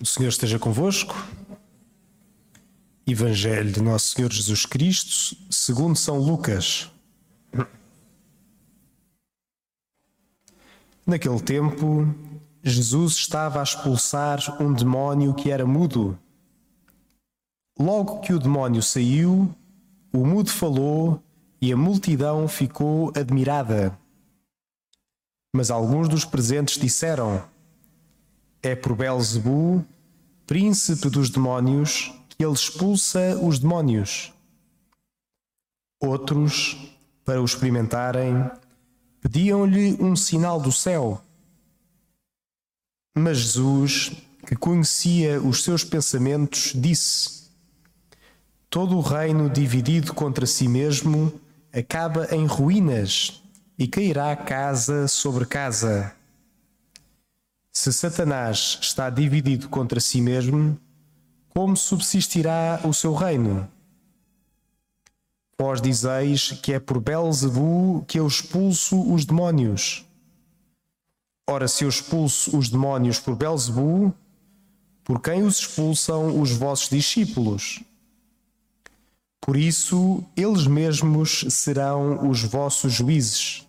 O Senhor esteja convosco. Evangelho de Nosso Senhor Jesus Cristo, segundo São Lucas. Naquele tempo, Jesus estava a expulsar um demónio que era mudo. Logo que o demónio saiu, o mudo falou e a multidão ficou admirada. Mas alguns dos presentes disseram: É por Belzebu, príncipe dos demónios, que ele expulsa os demónios. Outros, para o experimentarem, pediam-lhe um sinal do céu. Mas Jesus, que conhecia os seus pensamentos, disse: Todo o reino dividido contra si mesmo acaba em ruínas e cairá casa sobre casa. Se Satanás está dividido contra si mesmo, como subsistirá o seu reino? Vós dizeis que é por Belzebu que eu expulso os demónios. Ora, se eu expulso os demónios por Belzebu, por quem os expulsam os vossos discípulos? Por isso, eles mesmos serão os vossos juízes.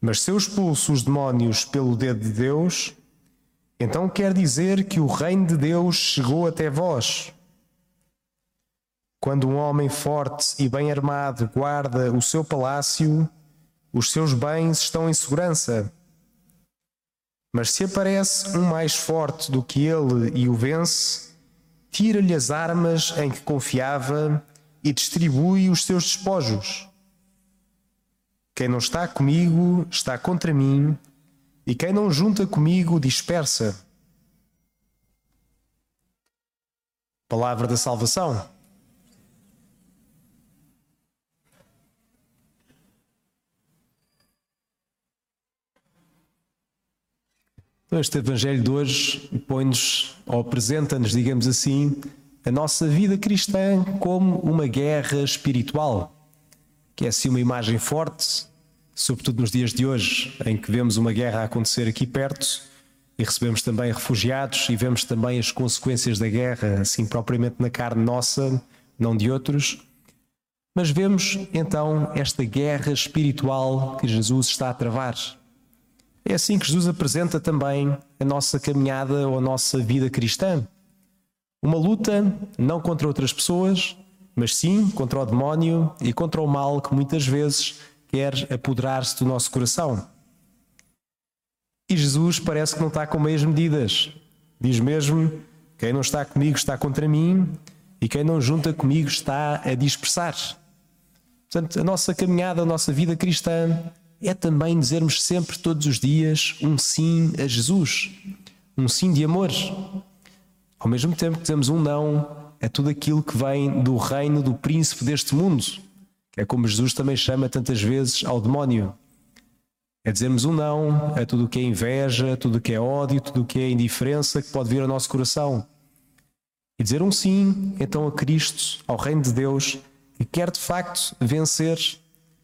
Mas se eu expulso os demónios pelo dedo de Deus, então quer dizer que o reino de Deus chegou até vós. Quando um homem forte e bem armado guarda o seu palácio, os seus bens estão em segurança. Mas se aparece um mais forte do que ele e o vence, tira-lhe as armas em que confiava e distribui os seus despojos. Quem não está comigo está contra mim, e quem não junta comigo dispersa. Palavra da salvação. Este Evangelho de hoje põe-nos, ou apresenta-nos, digamos assim, a nossa vida cristã como uma guerra espiritual, que é assim uma imagem forte sobretudo nos dias de hoje, em que vemos uma guerra acontecer aqui perto e recebemos também refugiados e vemos também as consequências da guerra, assim propriamente na carne nossa, não de outros. Mas vemos então esta guerra espiritual que Jesus está a travar. É assim que Jesus apresenta também a nossa caminhada ou a nossa vida cristã. Uma luta não contra outras pessoas, mas sim contra o demónio e contra o mal que muitas vezes quer apoderar-se do nosso coração. E Jesus parece que não está com meias medidas. Diz mesmo: quem não está comigo está contra mim, e quem não junta comigo está a dispersar. Portanto, a nossa caminhada, a nossa vida cristã é também dizermos sempre, todos os dias, um sim a Jesus, um sim de amor. Ao mesmo tempo que dizemos um não a tudo aquilo que vem do reino do príncipe deste mundo é como Jesus também chama tantas vezes ao demónio. É dizermos um não a tudo o que é inveja, tudo o que é ódio, tudo o que é indiferença que pode vir ao nosso coração. E dizer um sim, então, a Cristo, ao Reino de Deus, que quer de facto vencer.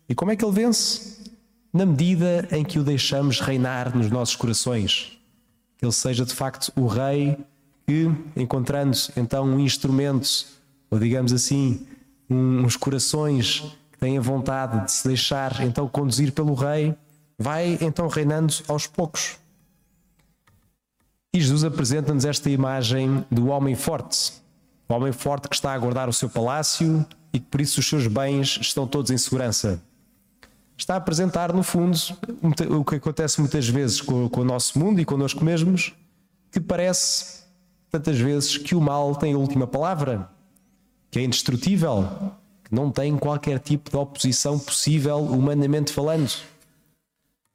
E como é que ele vence? Na medida em que o deixamos reinar nos nossos corações. Que ele seja de facto o Rei que, encontrando então um instrumento, ou digamos assim, uns corações tem a vontade de se deixar então conduzir pelo rei, vai então reinando aos poucos. E Jesus apresenta-nos esta imagem do homem forte, o homem forte que está a guardar o seu palácio e que por isso os seus bens estão todos em segurança. Está a apresentar, no fundo, o que acontece muitas vezes com, com o nosso mundo e connosco mesmos, que parece tantas vezes que o mal tem a última palavra, que é indestrutível, que não tem qualquer tipo de oposição possível, humanamente falando.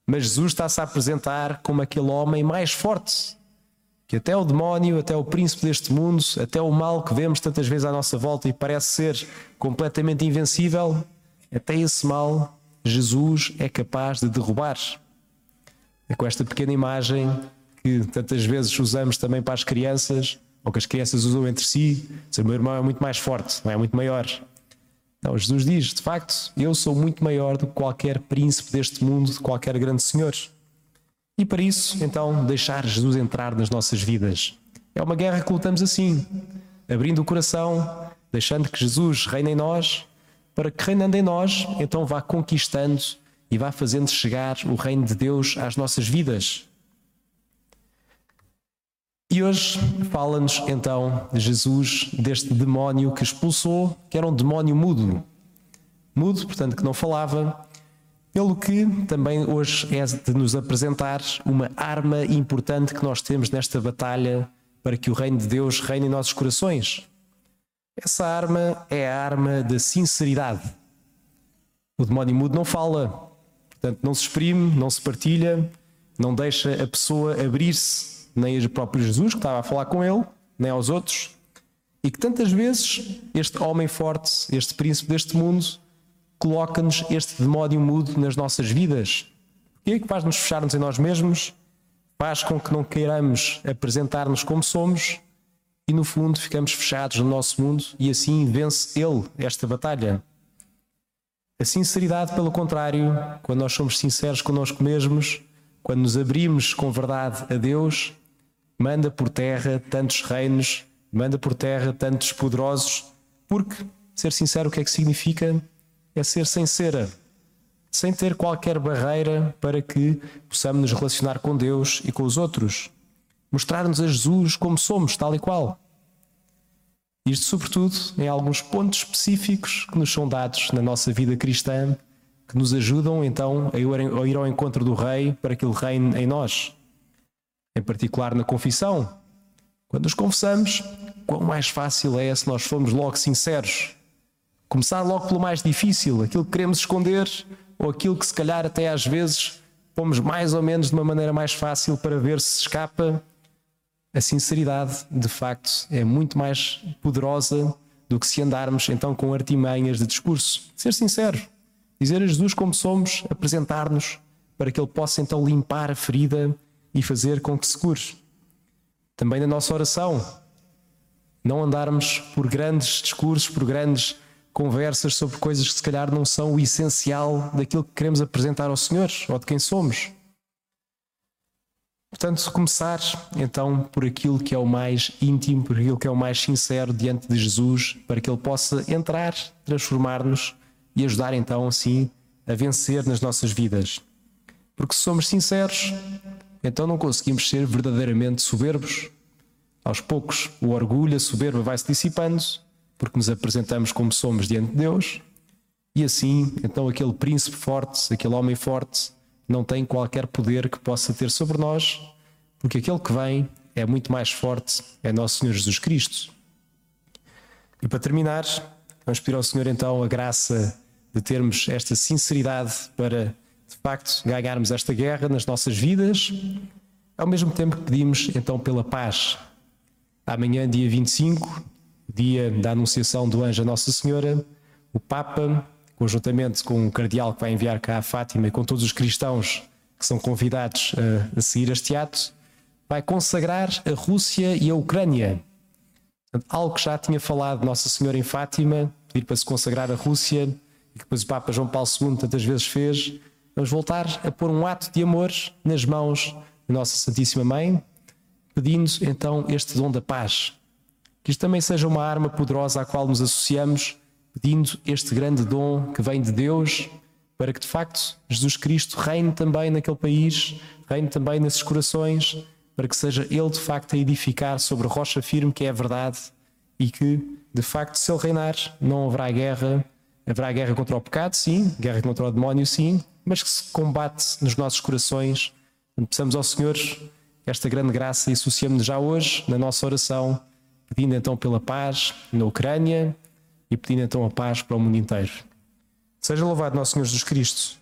Mas Jesus está-se a apresentar como aquele homem mais forte, que até o demónio, até o príncipe deste mundo, até o mal que vemos tantas vezes à nossa volta e parece ser completamente invencível, até esse mal Jesus é capaz de derrubar. É com esta pequena imagem que tantas vezes usamos também para as crianças, ou que as crianças usam entre si, o meu irmão é muito mais forte, não é muito maior. Não, Jesus diz: de facto, eu sou muito maior do que qualquer príncipe deste mundo, de qualquer grande senhor. E para isso, então, deixar Jesus entrar nas nossas vidas, É uma guerra que lutamos assim, abrindo o coração, deixando que Jesus reine em nós, para que reinando em nós, então vá conquistando e vá fazendo chegar o reino de Deus às nossas vidas. E hoje fala-nos então Jesus deste demónio que expulsou, que era um demónio mudo. Mudo, portanto, que não falava, pelo que também hoje é de nos apresentar uma arma importante que nós temos nesta batalha para que o reino de Deus reine em nossos corações. Essa arma é a arma da sinceridade. O demónio mudo não fala, portanto, não se exprime, não se partilha, não deixa a pessoa abrir-se, nem o próprio Jesus, que estava a falar com ele, nem aos outros, e que tantas vezes este homem forte, este príncipe deste mundo, coloca-nos este demónio mudo nas nossas vidas. O que é faz-nos fecharmos em nós mesmos? Faz com que não queiramos apresentar-nos como somos e, no fundo, ficamos fechados no nosso mundo e assim vence ele esta batalha. A sinceridade, pelo contrário, quando nós somos sinceros connosco mesmos, quando nos abrimos com verdade a Deus, manda por terra tantos reinos, manda por terra tantos poderosos, porque ser sincero o que é que significa? é ser sincera, sem ter qualquer barreira para que possamos nos relacionar com Deus e com os outros. Mostrar-nos a Jesus como somos, tal e qual. Isto, sobretudo, em alguns pontos específicos que nos são dados na nossa vida cristã, que nos ajudam então a ir ao encontro do Rei para que Ele reine em nós. Em particular na confissão. Quando nos confessamos, quão mais fácil é se nós formos logo sinceros Começar logo pelo mais difícil, aquilo que queremos esconder ou aquilo que se calhar até às vezes pomos mais ou menos de uma maneira mais fácil para ver se escapa. A sinceridade, de facto, é muito mais poderosa do que se andarmos então com artimanhas de discurso. Ser sincero, dizer a Jesus como somos, apresentar-nos para que Ele possa então limpar a ferida e fazer com que se cure. Também na nossa oração, não andarmos por grandes discursos, por grandes conversas sobre coisas que se calhar não são o essencial daquilo que queremos apresentar ao Senhor ou de quem somos. Portanto, começar então por aquilo que é o mais íntimo, por aquilo que é o mais sincero diante de Jesus, para que Ele possa entrar, transformar-nos e ajudar então assim a vencer nas nossas vidas. Porque se somos sinceros, então não conseguimos ser verdadeiramente soberbos. Aos poucos, o orgulho, a soberba vai se dissipando porque nos apresentamos como somos diante de Deus, e assim, então, aquele príncipe forte, aquele homem forte, não tem qualquer poder que possa ter sobre nós, porque aquele que vem é muito mais forte, é nosso Senhor Jesus Cristo. E para terminar, vamos pedir ao Senhor então a graça de termos esta sinceridade para, de facto, ganharmos esta guerra nas nossas vidas, ao mesmo tempo que pedimos então pela paz. Amanhã, dia 25, dia da Anunciação do Anjo a Nossa Senhora, o Papa, conjuntamente com o cardeal que vai enviar cá a Fátima e com todos os cristãos que são convidados a, a seguir este ato, vai consagrar a Rússia e a Ucrânia. Algo que já tinha falado Nossa Senhora em Fátima, pedir para se consagrar a Rússia, e que depois o Papa João Paulo II tantas vezes fez, vamos voltar a pôr um ato de amor nas mãos de Nossa Santíssima Mãe, pedindo então este dom da paz, que isto também seja uma arma poderosa à qual nos associamos, pedindo este grande dom que vem de Deus, para que de facto Jesus Cristo reine também naquele país, reine também nesses corações, para que seja Ele de facto a edificar sobre a rocha firme que é a verdade e que de facto, se Ele reinar, não haverá guerra. Haverá guerra contra o pecado, sim, guerra contra o demónio, sim, mas que se combate nos nossos corações. Peçamos ao Senhor esta grande graça e associamos-nos já hoje na nossa oração pedindo então pela paz na Ucrânia e pedindo então a paz para o mundo inteiro. Seja louvado nosso Senhor Jesus Cristo.